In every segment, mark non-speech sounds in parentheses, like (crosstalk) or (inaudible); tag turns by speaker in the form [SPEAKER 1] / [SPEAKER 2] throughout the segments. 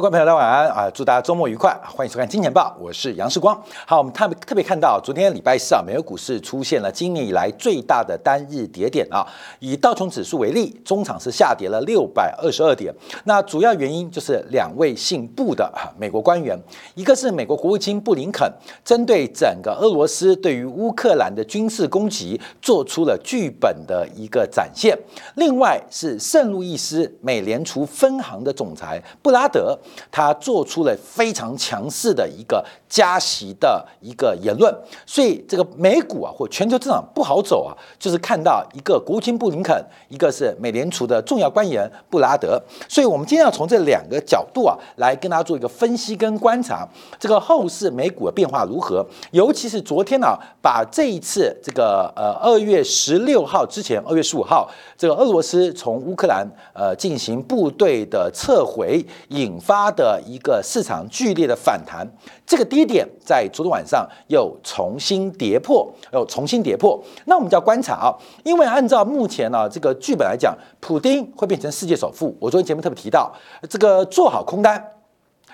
[SPEAKER 1] 各位朋友，大家晚安啊！祝大家周末愉快，欢迎收看《金钱报》，我是杨世光。好，我们特别特别看到，昨天礼拜四啊，美国股市出现了今年以来最大的单日跌点啊。以道琼指数为例，中场是下跌了六百二十二点。那主要原因就是两位姓布的美国官员，一个是美国国务卿布林肯，针对整个俄罗斯对于乌克兰的军事攻击做出了剧本的一个展现；另外是圣路易斯美联储分行的总裁布拉德。他做出了非常强势的一个加息的一个言论，所以这个美股啊或全球市场不好走啊，就是看到一个国务卿布林肯，一个是美联储的重要官员布拉德，所以我们今天要从这两个角度啊来跟大家做一个分析跟观察，这个后市美股的变化如何，尤其是昨天呢，把这一次这个呃二月十六号之前，二月十五号这个俄罗斯从乌克兰呃进行部队的撤回引。发的一个市场剧烈的反弹，这个低点在昨天晚上又重新跌破，又重新跌破。那我们就要观察啊，因为按照目前呢这个剧本来讲，普丁会变成世界首富。我昨天节目特别提到，这个做好空单，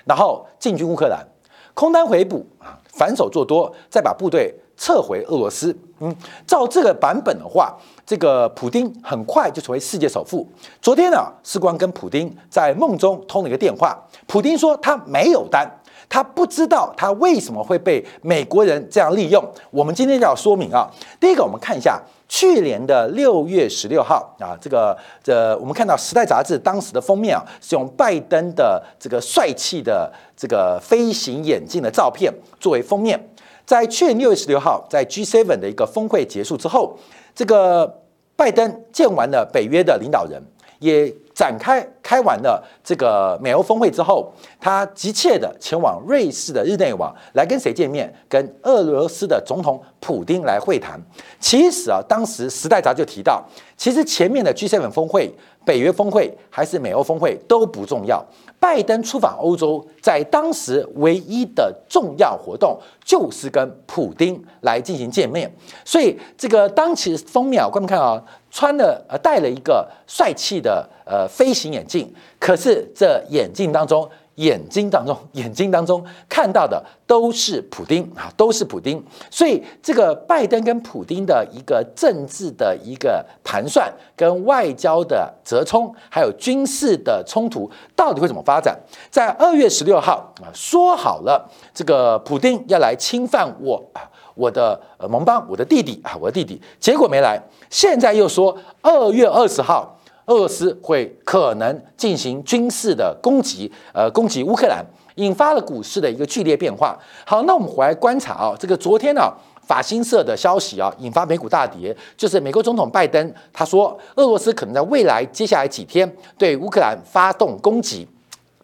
[SPEAKER 1] 然后进军乌克兰，空单回补啊，反手做多，再把部队撤回俄罗斯。嗯，照这个版本的话。这个普丁很快就成为世界首富。昨天呢，士官跟普丁在梦中通了一个电话。普丁说他没有单，他不知道他为什么会被美国人这样利用。我们今天就要说明啊。第一个，我们看一下去年的六月十六号啊，这个这我们看到《时代》杂志当时的封面啊，是用拜登的这个帅气的这个飞行眼镜的照片作为封面。在去年六月十六号，在 G7 的一个峰会结束之后。这个拜登见完了北约的领导人，也展开开完了这个美欧峰会之后，他急切的前往瑞士的日内瓦来跟谁见面？跟俄罗斯的总统普京来会谈。其实啊，当时《时代》杂志就提到，其实前面的 G7 峰会、北约峰会还是美欧峰会都不重要。拜登出访欧洲，在当时唯一的重要活动就是跟普京来进行见面，所以这个当时封面啊，观众看啊，穿了呃戴了一个帅气的呃飞行眼镜，可是这眼镜当中。眼睛当中，眼睛当中看到的都是普丁啊，都是普丁。所以这个拜登跟普丁的一个政治的一个盘算，跟外交的折冲，还有军事的冲突，到底会怎么发展？在二月十六号啊，说好了，这个普丁要来侵犯我啊，我的盟邦，我的弟弟啊，我的弟弟，结果没来。现在又说二月二十号。俄罗斯会可能进行军事的攻击，呃，攻击乌克兰，引发了股市的一个剧烈变化。好，那我们回来观察啊，这个昨天呢，法新社的消息啊，引发美股大跌，就是美国总统拜登他说，俄罗斯可能在未来接下来几天对乌克兰发动攻击。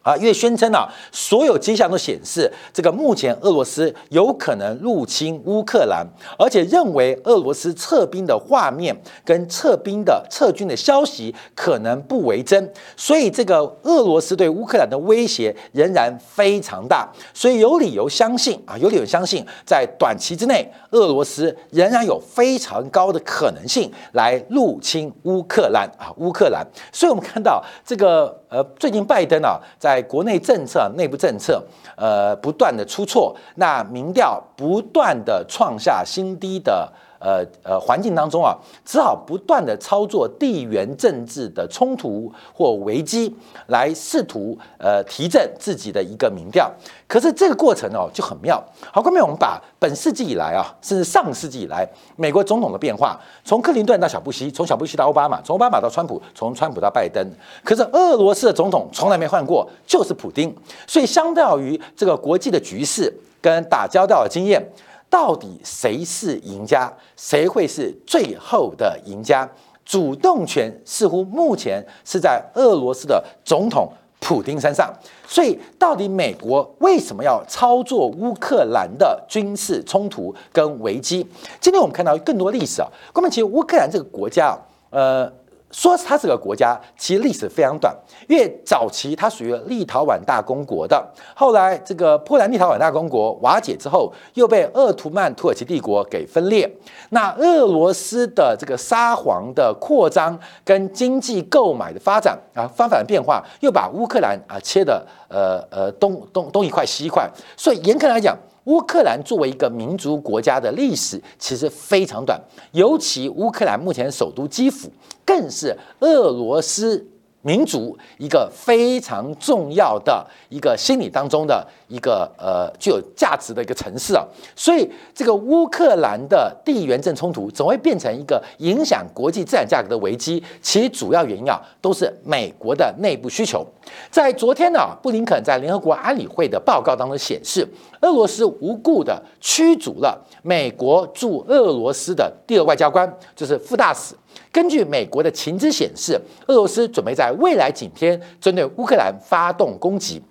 [SPEAKER 1] 啊，因为宣称啊，所有迹象都显示，这个目前俄罗斯有可能入侵乌克兰，而且认为俄罗斯撤兵的画面跟撤兵的撤军的消息可能不为真，所以这个俄罗斯对乌克兰的威胁仍然非常大，所以有理由相信啊，有理由相信，在短期之内，俄罗斯仍然有非常高的可能性来入侵乌克兰啊，乌克兰。所以我们看到这个。呃，最近拜登啊，在国内政策、内部政策，呃，不断的出错，那民调不断的创下新低的。呃呃，环境当中啊，只好不断的操作地缘政治的冲突或危机，来试图呃提振自己的一个民调。可是这个过程哦就很妙。好，后面我们把本世纪以来啊，甚至上世纪以来美国总统的变化，从克林顿到小布希，从小布希到奥巴马，从奥巴马到川普，从川普到拜登。可是俄罗斯的总统从来没换过，就是普京。所以相较于这个国际的局势跟打交道的经验。到底谁是赢家？谁会是最后的赢家？主动权似乎目前是在俄罗斯的总统普京身上。所以，到底美国为什么要操作乌克兰的军事冲突跟危机？今天我们看到更多历史啊，关键其实乌克兰这个国家啊，呃，说它是个国家，其实历史非常短。因为早期它属于立陶宛大公国的，后来这个波兰立陶宛大公国瓦解之后，又被鄂图曼土耳其帝国给分裂。那俄罗斯的这个沙皇的扩张跟经济购买的发展啊，发展的变化，又把乌克兰啊切的呃呃东东东一块西一块。所以严格来讲，乌克兰作为一个民族国家的历史其实非常短，尤其乌克兰目前首都基辅。更是俄罗斯民族一个非常重要的一个心理当中的一个呃具有价值的一个城市啊，所以这个乌克兰的地缘政冲突总会变成一个影响国际资产价格的危机，其主要原因啊都是美国的内部需求。在昨天呢，布林肯在联合国安理会的报告当中显示，俄罗斯无故的驱逐了美国驻俄罗斯的第二外交官，就是副大使。根据美国的情资显示，俄罗斯准备在未来几天针对乌克兰发动攻击。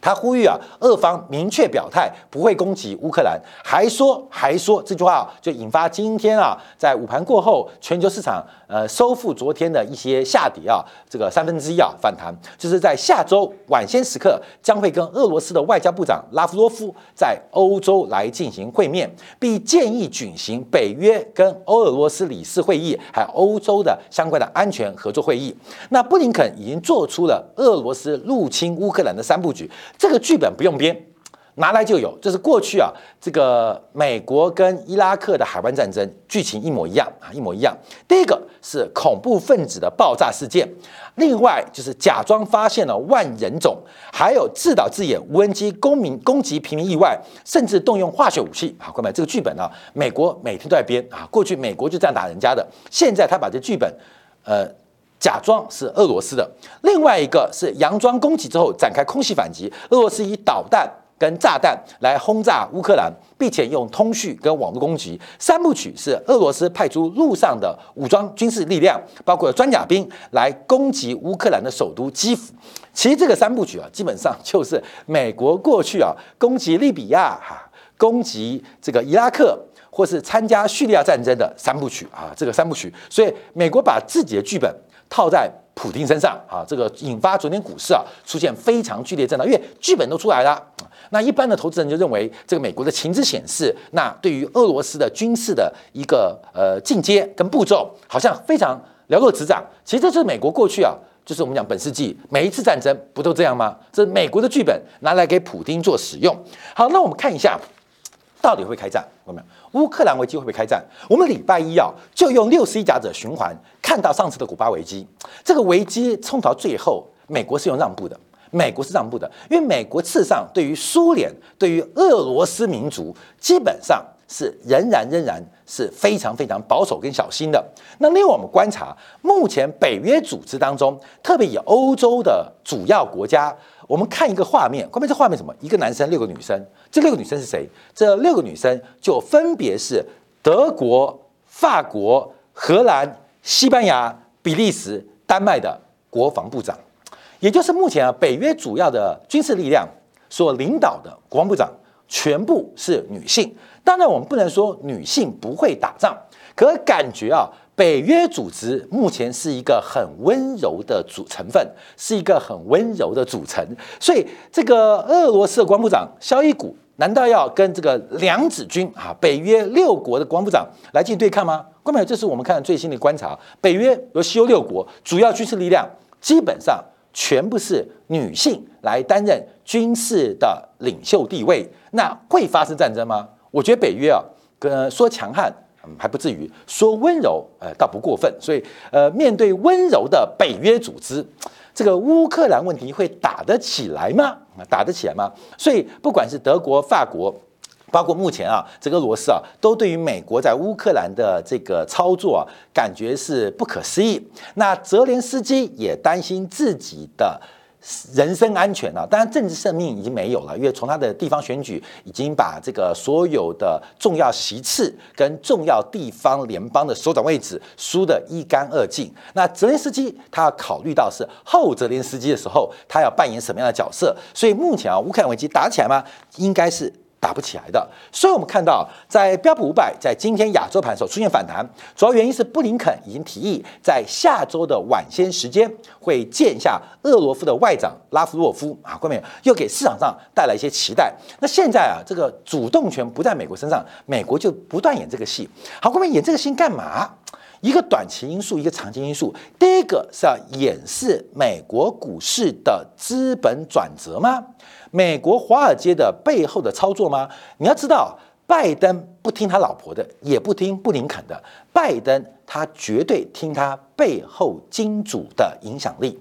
[SPEAKER 1] 他呼吁啊，俄方明确表态不会攻击乌克兰，还说还说这句话就引发今天啊，在午盘过后，全球市场呃收复昨天的一些下跌啊，这个三分之一啊反弹，就是在下周晚些时刻将会跟俄罗斯的外交部长拉夫罗夫在欧洲来进行会面，并建议举行北约跟欧俄罗斯理事会议，还有欧洲的相关的安全合作会议。那布林肯已经做出了俄罗斯入侵乌克兰的三部曲。这个剧本不用编，拿来就有。这是过去啊，这个美国跟伊拉克的海湾战争剧情一模一样啊，一模一样。第一个是恐怖分子的爆炸事件，另外就是假装发现了万人种，还有自导自演无人机公民攻击平民意外，甚至动用化学武器啊。各位，这个剧本呢，美国每天都在编啊。过去美国就这样打人家的，现在他把这剧本，呃。假装是俄罗斯的，另外一个是佯装攻击之后展开空袭反击，俄罗斯以导弹跟炸弹来轰炸乌克兰，并且用通讯跟网络攻击。三部曲是俄罗斯派出陆上的武装军事力量，包括装甲兵来攻击乌克兰的首都基辅。其实这个三部曲啊，基本上 (laughs) 就是美国过去啊攻击利比亚、哈攻击这个伊拉克，或是参加叙利亚战争的三部曲啊，这个三部曲。所以美国把自己的剧本。套在普京身上啊，这个引发昨天股市啊出现非常剧烈震荡，因为剧本都出来了。那一般的投资人就认为，这个美国的情资显示，那对于俄罗斯的军事的一个呃进阶跟步骤，好像非常了若指掌。其实这是美国过去啊，就是我们讲本世纪每一次战争不都这样吗？这是美国的剧本拿来给普京做使用。好，那我们看一下。到底会开战？有没有乌克兰危机会不会开战？我们礼拜一啊，就用六十一甲者循环看到上次的古巴危机。这个危机冲到最后，美国是用让步的，美国是让步的，因为美国事实上对于苏联、对于俄罗斯民族，基本上是仍然仍然是非常非常保守跟小心的。那另外我们观察，目前北约组织当中，特别以欧洲的主要国家。我们看一个画面，关键这画面什么？一个男生，六个女生。这六个女生是谁？这六个女生就分别是德国、法国、荷兰、西班牙、比利时、丹麦的国防部长，也就是目前啊北约主要的军事力量所领导的国防部长全部是女性。当然，我们不能说女性不会打仗，可感觉啊。北约组织目前是一个很温柔的组成分，是一个很温柔的组成，所以这个俄罗斯的国防部长肖伊古难道要跟这个两子军啊，北约六国的国防部长来进行对抗吗？各位，这是我们看最新的观察，北约由西欧六国主要军事力量基本上全部是女性来担任军事的领袖地位，那会发生战争吗？我觉得北约啊，跟说强悍。嗯还不至于说温柔，呃，倒不过分。所以，呃，面对温柔的北约组织，这个乌克兰问题会打得起来吗？打得起来吗？所以，不管是德国、法国，包括目前啊，这个俄罗斯啊，都对于美国在乌克兰的这个操作啊，感觉是不可思议。那泽连斯基也担心自己的。人身安全啊，当然政治生命已经没有了，因为从他的地方选举已经把这个所有的重要席次跟重要地方联邦的首长位置输得一干二净。那泽连斯基他要考虑到是后泽连斯基的时候，他要扮演什么样的角色？所以目前啊，乌克兰危机打起来吗？应该是打不起来的，所以我们看到，在标普五百在今天亚洲盘的时候出现反弹，主要原因是布林肯已经提议在下周的晚些时间会见一下俄罗斯的外长拉夫洛夫啊，后面又给市场上带来一些期待。那现在啊，这个主动权不在美国身上，美国就不断演这个戏。好，后面演这个戏干嘛？一个短期因素，一个长期因素。第一个是要掩饰美国股市的资本转折吗？美国华尔街的背后的操作吗？你要知道，拜登不听他老婆的，也不听布林肯的，拜登他绝对听他背后金主的影响力。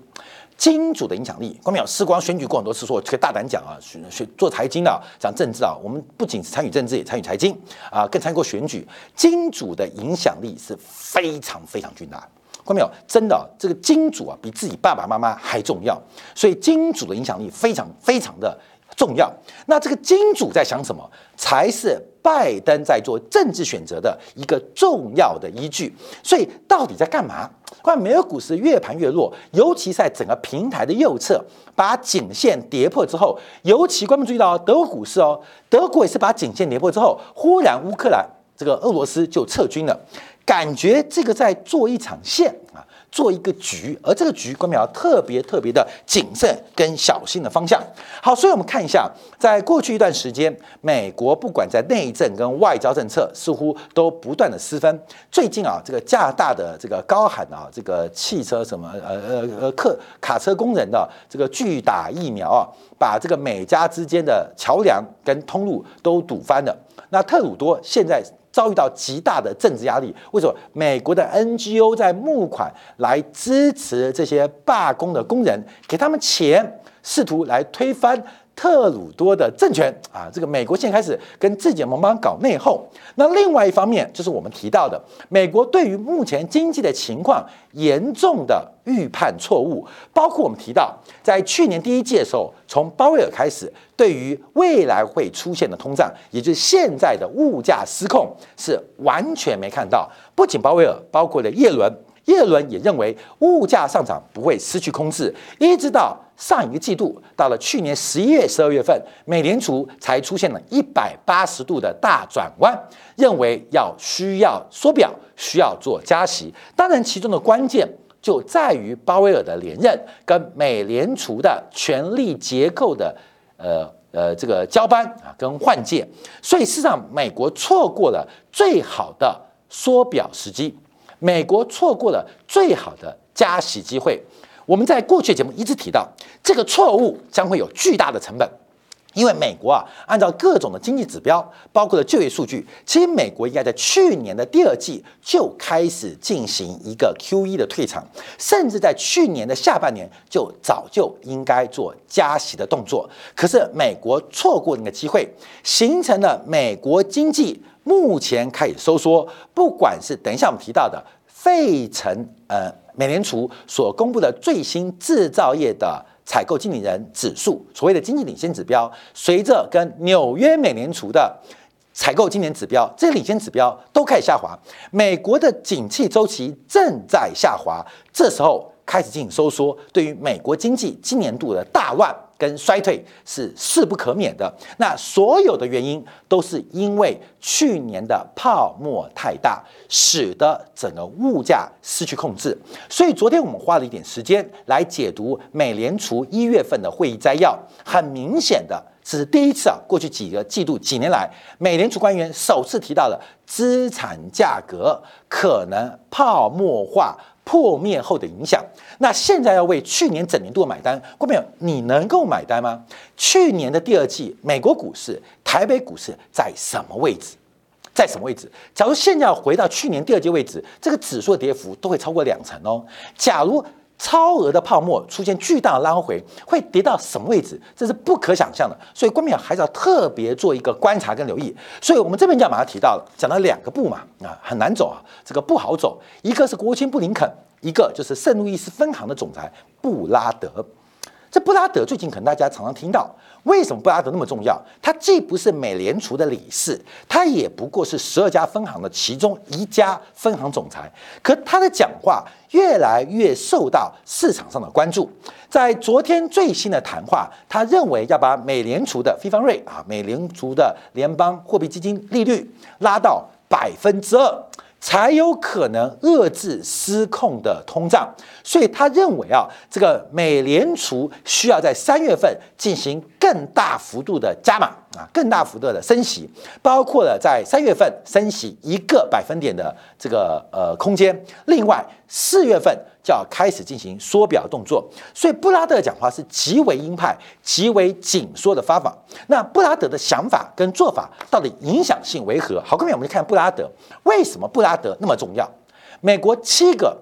[SPEAKER 1] 金主的影响力，光淼时光选举过很多次，说我可以大胆讲啊，选选做财经的，讲政治啊，我们不仅是参与政治，也参与财经啊，更参与过选举。金主的影响力是非常非常巨大。看到没有？真的，这个金主啊，比自己爸爸妈妈还重要。所以金主的影响力非常非常的重要。那这个金主在想什么，才是拜登在做政治选择的一个重要的依据。所以到底在干嘛？关美国股市越盘越弱，尤其在整个平台的右侧把颈线跌破之后，尤其观众注意到德国股市哦，德国也是把颈线跌破之后，忽然乌克兰这个俄罗斯就撤军了。感觉这个在做一场线啊，做一个局，而这个局，关淼特别特别的谨慎跟小心的方向。好，所以我们看一下，在过去一段时间，美国不管在内政跟外交政策，似乎都不断的失分。最近啊，这个加拿大的这个高喊啊，这个汽车什么呃呃呃客卡车工人的这个拒打疫苗啊，把这个美加之间的桥梁跟通路都堵翻了。那特鲁多现在。遭遇到极大的政治压力，为什么？美国的 NGO 在募款来支持这些罢工的工人，给他们钱，试图来推翻。特鲁多的政权啊，这个美国现在开始跟自己的盟邦搞内讧。那另外一方面，就是我们提到的，美国对于目前经济的情况严重的预判错误，包括我们提到，在去年第一季的时候，从鲍威尔开始，对于未来会出现的通胀，也就是现在的物价失控，是完全没看到。不仅鲍威尔，包括了耶伦。耶伦也认为物价上涨不会失去控制，一直到上一个季度，到了去年十一月、十二月份，美联储才出现了一百八十度的大转弯，认为要需要缩表，需要做加息。当然，其中的关键就在于鲍威尔的连任跟美联储的权力结构的呃呃这个交班啊跟换届，所以事实上美国错过了最好的缩表时机。美国错过了最好的加息机会。我们在过去节目一直提到，这个错误将会有巨大的成本，因为美国啊，按照各种的经济指标，包括了就业数据，其实美国应该在去年的第二季就开始进行一个 Q E 的退场，甚至在去年的下半年就早就应该做加息的动作。可是美国错过那个机会，形成了美国经济。目前开始收缩，不管是等一下我们提到的费城呃美联储所公布的最新制造业的采购经理人指数，所谓的经济领先指标，随着跟纽约美联储的采购今年指标，这些领先指标都开始下滑，美国的景气周期正在下滑，这时候开始进行收缩，对于美国经济今年度的大乱。跟衰退是势不可免的。那所有的原因都是因为去年的泡沫太大，使得整个物价失去控制。所以昨天我们花了一点时间来解读美联储一月份的会议摘要。很明显的，这是第一次啊，过去几个季度、几年来，美联储官员首次提到了资产价格可能泡沫化。破灭后的影响，那现在要为去年整年度买单，郭朋友，你能够买单吗？去年的第二季，美国股市、台北股市在什么位置？在什么位置？假如现在要回到去年第二季位置，这个指数的跌幅都会超过两成哦。假如超额的泡沫出现巨大的拉回，会跌到什么位置？这是不可想象的。所以，关淼还是要特别做一个观察跟留意。所以我们这边就要马上提到了，讲到两个步嘛，啊，很难走啊，这个不好走。一个是国务卿布林肯，一个就是圣路易斯分行的总裁布拉德。这布拉德最近可能大家常常听到，为什么布拉德那么重要？他既不是美联储的理事，他也不过是十二家分行的其中一家分行总裁。可他的讲话越来越受到市场上的关注。在昨天最新的谈话，他认为要把美联储的非方瑞啊，美联储的联邦货币基金利率拉到百分之二。才有可能遏制失控的通胀，所以他认为啊，这个美联储需要在三月份进行更大幅度的加码。啊，更大幅度的升息，包括了在三月份升息一个百分点的这个呃空间，另外四月份。就要开始进行缩表动作，所以布拉德讲话是极为鹰派、极为紧缩的方法。那布拉德的想法跟做法到底影响性为何？好，各位，我们来看布拉德为什么布拉德那么重要？美国七个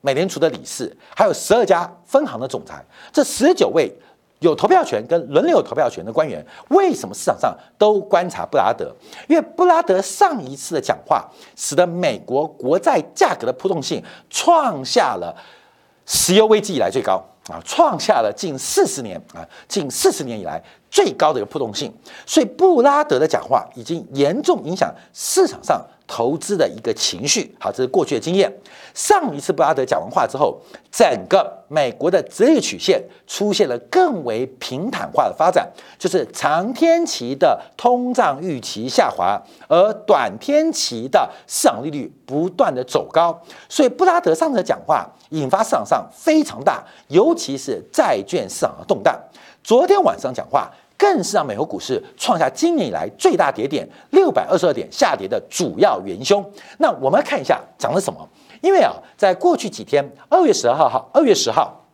[SPEAKER 1] 美联储的理事，还有十二家分行的总裁，这十九位。有投票权跟轮流投票权的官员，为什么市场上都观察布拉德？因为布拉德上一次的讲话，使得美国国债价格的波动性创下了石油危机以来最高啊，创下了近四十年啊，近四十年以来最高的一个波动性。所以布拉德的讲话已经严重影响市场上。投资的一个情绪，好，这是过去的经验。上一次布拉德讲完话之后，整个美国的职业曲线出现了更为平坦化的发展，就是长天期的通胀预期下滑，而短天期的市场利率不断的走高。所以布拉德上次讲话引发市场上非常大，尤其是债券市场的动荡。昨天晚上讲话。更是让美国股市创下今年以来最大跌点，六百二十二点下跌的主要元凶。那我们来看一下讲了什么？因为啊，在过去几天，二月十二号哈，二月十号，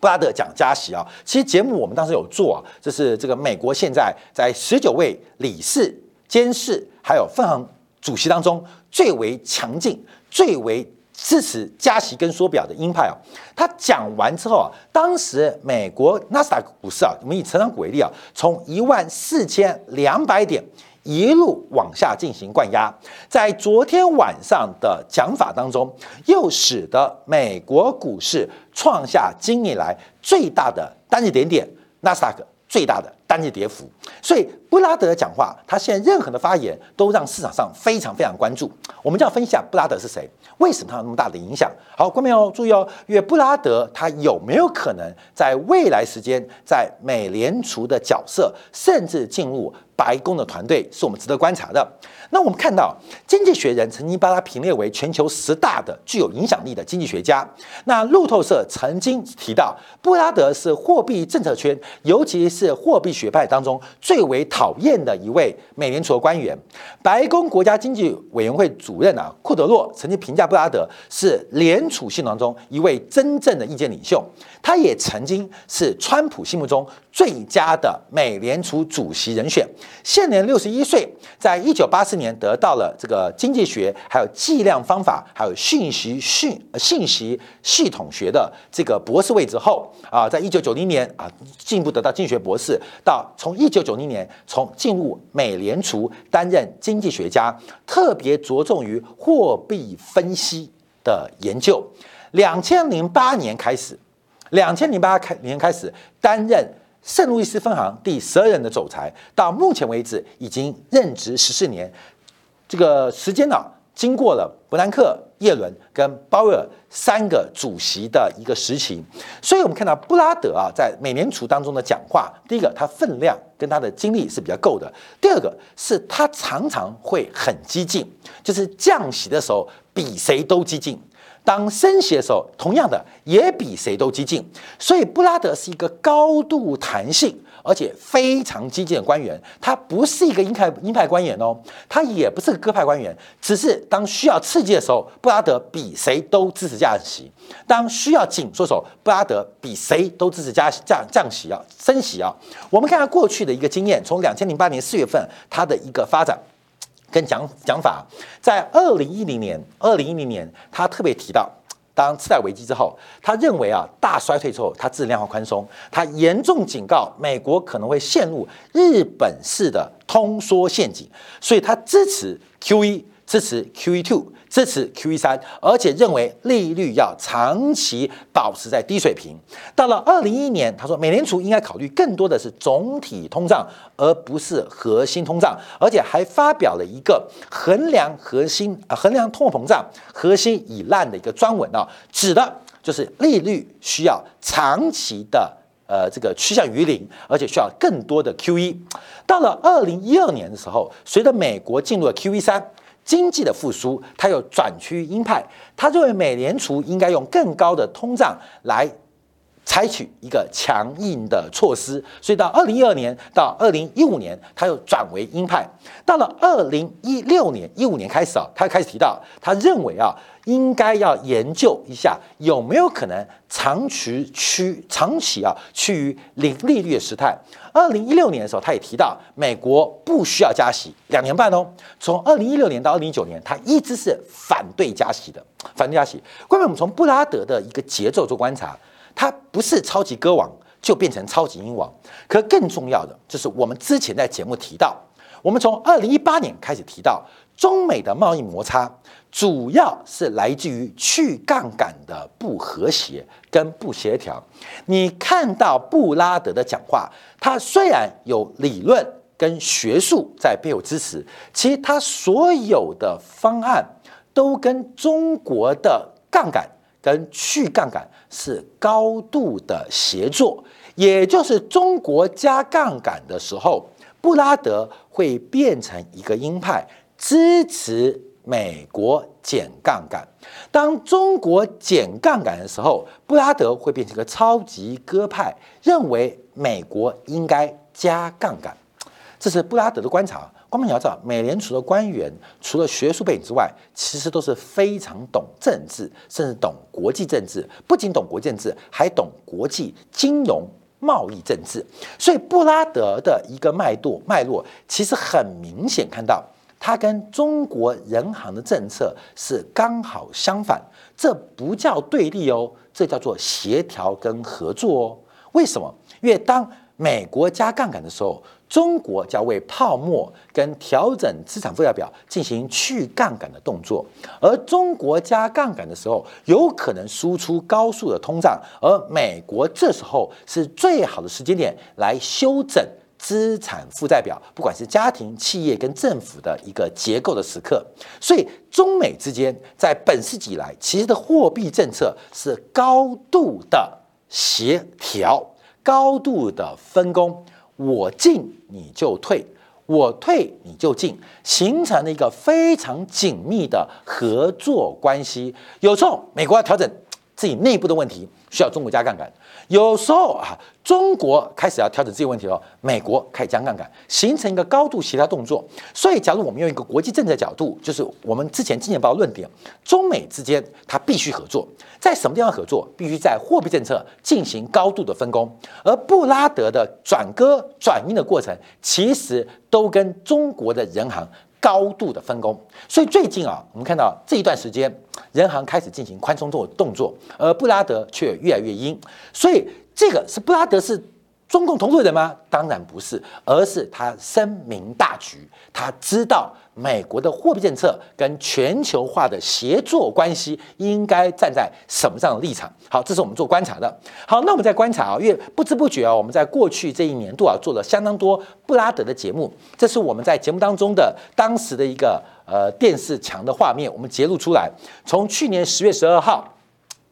[SPEAKER 1] 布拉德讲加息啊。其实节目我们当时有做啊，这是这个美国现在在十九位理事、监事还有分行主席当中最为强劲、最为。支持加息跟缩表的鹰派啊，他讲完之后啊，当时美国纳斯达克股市啊，我们以成长股为例啊，从一万四千两百点一路往下进行灌压，在昨天晚上的讲法当中，又使得美国股市创下今年来最大的单日点点，纳斯达克最大的单日跌幅，所以布拉德讲话，他现在任何的发言都让市场上非常非常关注。我们就要分析下布拉德是谁。为什么他有那么大的影响？好，观众要注意哦，因为布拉德他有没有可能在未来时间在美联储的角色，甚至进入白宫的团队，是我们值得观察的。那我们看到，《经济学人》曾经把他评列为全球十大的具有影响力的经济学家。那路透社曾经提到，布拉德是货币政策圈，尤其是货币学派当中最为讨厌的一位美联储的官员。白宫国家经济委员会主任啊，库德洛曾经评价。布拉德是联储系统中一位真正的意见领袖，他也曾经是川普心目中最佳的美联储主席人选。现年六十一岁，在一九八四年得到了这个经济学、还有计量方法、还有信息讯信息系统学的这个博士位之后啊，在一九九零年啊进一步得到经济学博士，到从一九九零年从进入美联储担任经济学家，特别着重于货币分析。的研究，两千零八年开始，两千零八开年开始担任圣路易斯分行第十二任的总裁，到目前为止已经任职十四年。这个时间呢，经过了伯南克、耶伦跟鲍威尔三个主席的一个时期，所以我们看到布拉德啊，在美联储当中的讲话，第一个他分量跟他的精力是比较够的；第二个是他常常会很激进，就是降息的时候。比谁都激进，当升息的时候，同样的也比谁都激进。所以布拉德是一个高度弹性而且非常激进的官员。他不是一个鹰派鹰派官员哦，他也不是个鸽派官员。只是当需要刺激的时候，布拉德比谁都支持降息；当需要紧缩时候，布拉德比谁都支持加降降息啊，升息啊。我们看看过去的一个经验，从两千零八年四月份他的一个发展。跟讲讲法，在二零一零年，二零一零年，他特别提到，当次贷危机之后，他认为啊，大衰退之后，他质量化宽松，他严重警告美国可能会陷入日本式的通缩陷阱，所以他支持 Q E。支持 QE two，支持 QE 三，而且认为利率要长期保持在低水平。到了二零一一年，他说美联储应该考虑更多的是总体通胀，而不是核心通胀，而且还发表了一个衡量核心啊衡量通货膨胀核心已烂的一个专文啊，指的就是利率需要长期的。呃，这个趋向于零，而且需要更多的 QE。到了二零一二年的时候，随着美国进入了 QE 三，经济的复苏，它又转趋鹰派。他认为美联储应该用更高的通胀来采取一个强硬的措施。所以到二零一二年到二零一五年，他又转为鹰派。到了二零一六年一五年开始啊，他开始提到，他认为啊。应该要研究一下有没有可能长期趋长期啊趋于零利率的时态。二零一六年的时候，他也提到美国不需要加息两年半哦。从二零一六年到二零一九年，他一直是反对加息的，反对加息。关于我们从布拉德的一个节奏做观察，他不是超级歌王就变成超级英王。可更重要的就是我们之前在节目提到，我们从二零一八年开始提到中美的贸易摩擦。主要是来自于去杠杆的不和谐跟不协调。你看到布拉德的讲话，他虽然有理论跟学术在背后支持，其实他所有的方案都跟中国的杠杆跟去杠杆是高度的协作。也就是中国加杠杆的时候，布拉德会变成一个鹰派支持。美国减杠杆，当中国减杠杆的时候，布拉德会变成一个超级鸽派，认为美国应该加杠杆。这是布拉德的观察。光明你要知道，美联储的官员除了学术背景之外，其实都是非常懂政治，甚至懂国际政治。不仅懂国际政治，还懂国际金融、贸易政治。所以，布拉德的一个脉络脉络，其实很明显看到。它跟中国人行的政策是刚好相反，这不叫对立哦，这叫做协调跟合作哦。为什么？因为当美国加杠杆的时候，中国将为泡沫跟调整资产负债表进行去杠杆的动作；而中国加杠杆的时候，有可能输出高速的通胀，而美国这时候是最好的时间点来修整。资产负债表，不管是家庭、企业跟政府的一个结构的时刻，所以中美之间在本世纪以来，其实的货币政策是高度的协调、高度的分工，我进你就退，我退你就进，形成了一个非常紧密的合作关系。有时候美国要调整自己内部的问题，需要中国加杠杆。有时候啊，中国开始要调整这些问题了，美国开始降杠杆，形成一个高度协调动作。所以，假如我们用一个国际政策角度，就是我们之前《金钱报》论点，中美之间它必须合作，在什么地方合作？必须在货币政策进行高度的分工。而布拉德的转鸽转鹰的过程，其实都跟中国的人行。高度的分工，所以最近啊，我们看到这一段时间，人行开始进行宽松做动作，而布拉德却越来越阴，所以这个是布拉德是。中共同路人吗？当然不是，而是他深明大局，他知道美国的货币政策跟全球化的协作关系应该站在什么样的立场。好，这是我们做观察的。好，那我们再观察啊，因为不知不觉啊，我们在过去这一年度啊，做了相当多布拉德的节目。这是我们在节目当中的当时的一个呃电视墙的画面，我们揭露出来。从去年十月十二号，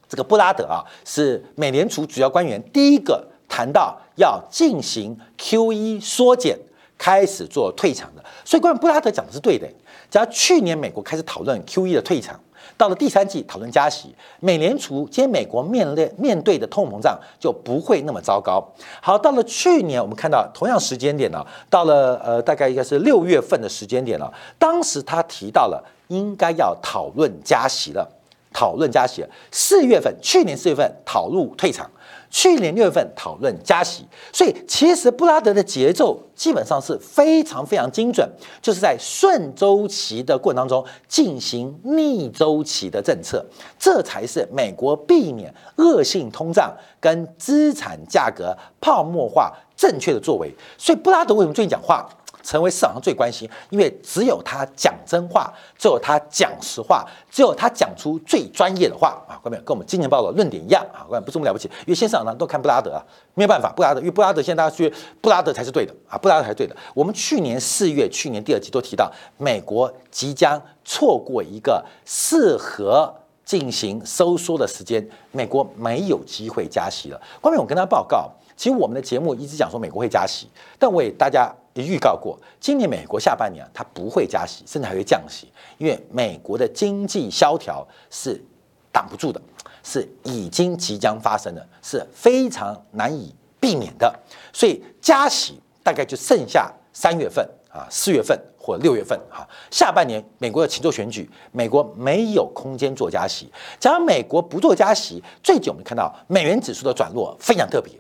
[SPEAKER 1] 这个布拉德啊，是美联储主要官员第一个。谈到要进行 QE 缩减，开始做退场的，所以关于布拉德讲的是对的。假如去年美国开始讨论 QE 的退场，到了第三季讨论加息，美联储今天美国面对面对的通货膨胀就不会那么糟糕。好，到了去年我们看到同样时间点呢，到了呃大概应该是六月份的时间点了，当时他提到了应该要讨论加息了，讨论加息。四月份，去年四月份讨论退场。去年六月份讨论加息，所以其实布拉德的节奏基本上是非常非常精准，就是在顺周期的过程当中进行逆周期的政策，这才是美国避免恶性通胀跟资产价格泡沫化正确的作为。所以布拉德为什么最近讲话成为市场上最关心，因为只有他讲真话，只有他讲实话，只有他讲出最专业的话啊！各位跟我们今年报的论点一样啊！各位不是这么了不起，因为现市场上都看布拉德啊，没有办法，布拉德，因为布拉德现在大家去布拉德才是对的啊，布拉德才是对的。我们去年四月，去年第二季都提到，美国即将错过一个适合进行收缩的时间，美国没有机会加息了。关面我跟他报告。其实我们的节目一直讲说美国会加息，但我也大家预告过，今年美国下半年它不会加息，甚至还会降息，因为美国的经济萧条是挡不住的，是已经即将发生的，是非常难以避免的。所以加息大概就剩下三月份啊、四月份或六月份啊，下半年美国的情州选举，美国没有空间做加息。假如美国不做加息，最近我们看到美元指数的转弱非常特别。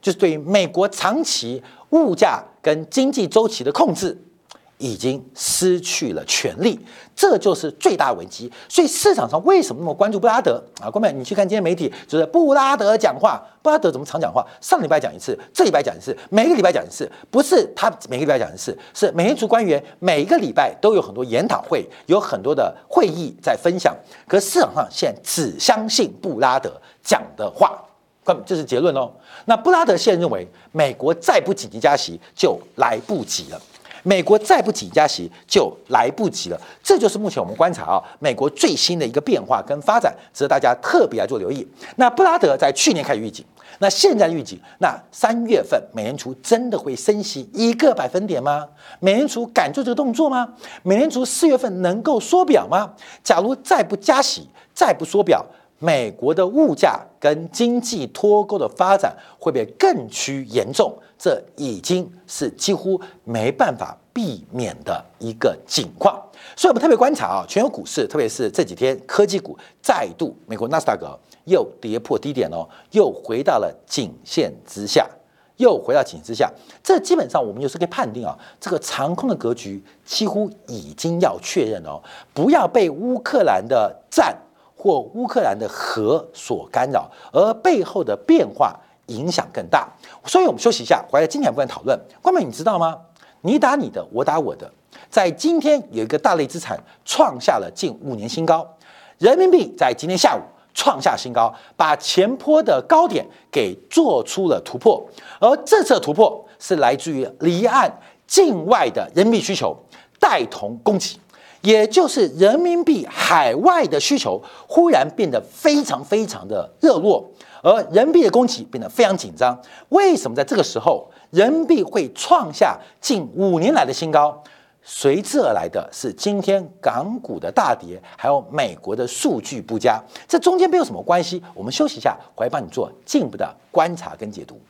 [SPEAKER 1] 就是对于美国长期物价跟经济周期的控制，已经失去了权力，这就是最大危机。所以市场上为什么那么关注布拉德啊？各位，你去看今天媒体，就是布拉德讲话，布拉德怎么常讲话？上礼拜讲一次，这礼拜讲一次，每个礼拜讲一次，不是他每个礼拜讲一次，是美联储官员每一个礼拜都有很多研讨会，有很多的会议在分享。可市场上现在只相信布拉德讲的话。这是结论哦。那布拉德现在认为，美国再不紧急加息就来不及了。美国再不紧急加息就来不及了。这就是目前我们观察啊，美国最新的一个变化跟发展，值得大家特别来做留意。那布拉德在去年开始预警，那现在预警，那三月份美联储真的会升息一个百分点吗？美联储敢做这个动作吗？美联储四月份能够缩表吗？假如再不加息，再不缩表？美国的物价跟经济脱钩的发展会不会更趋严重？这已经是几乎没办法避免的一个景况。所以，我们特别观察啊，全球股市，特别是这几天科技股再度，美国纳斯达克又跌破低点哦，又回到了颈线之下，又回到颈之下。这基本上我们就是可以判定啊，这个长空的格局几乎已经要确认哦，不要被乌克兰的战。或乌克兰的核所干扰，而背后的变化影响更大。所以，我们休息一下，回来今天部分讨论。关妹，你知道吗？你打你的，我打我的。在今天有一个大类资产创下了近五年新高，人民币在今天下午创下新高，把前坡的高点给做出了突破。而这次突破是来自于离岸境外的人民币需求带同供给。也就是人民币海外的需求忽然变得非常非常的热络，而人民币的供给变得非常紧张。为什么在这个时候人民币会创下近五年来的新高？随之而来的是今天港股的大跌，还有美国的数据不佳。这中间没有什么关系。我们休息一下，回来帮你做进一步的观察跟解读。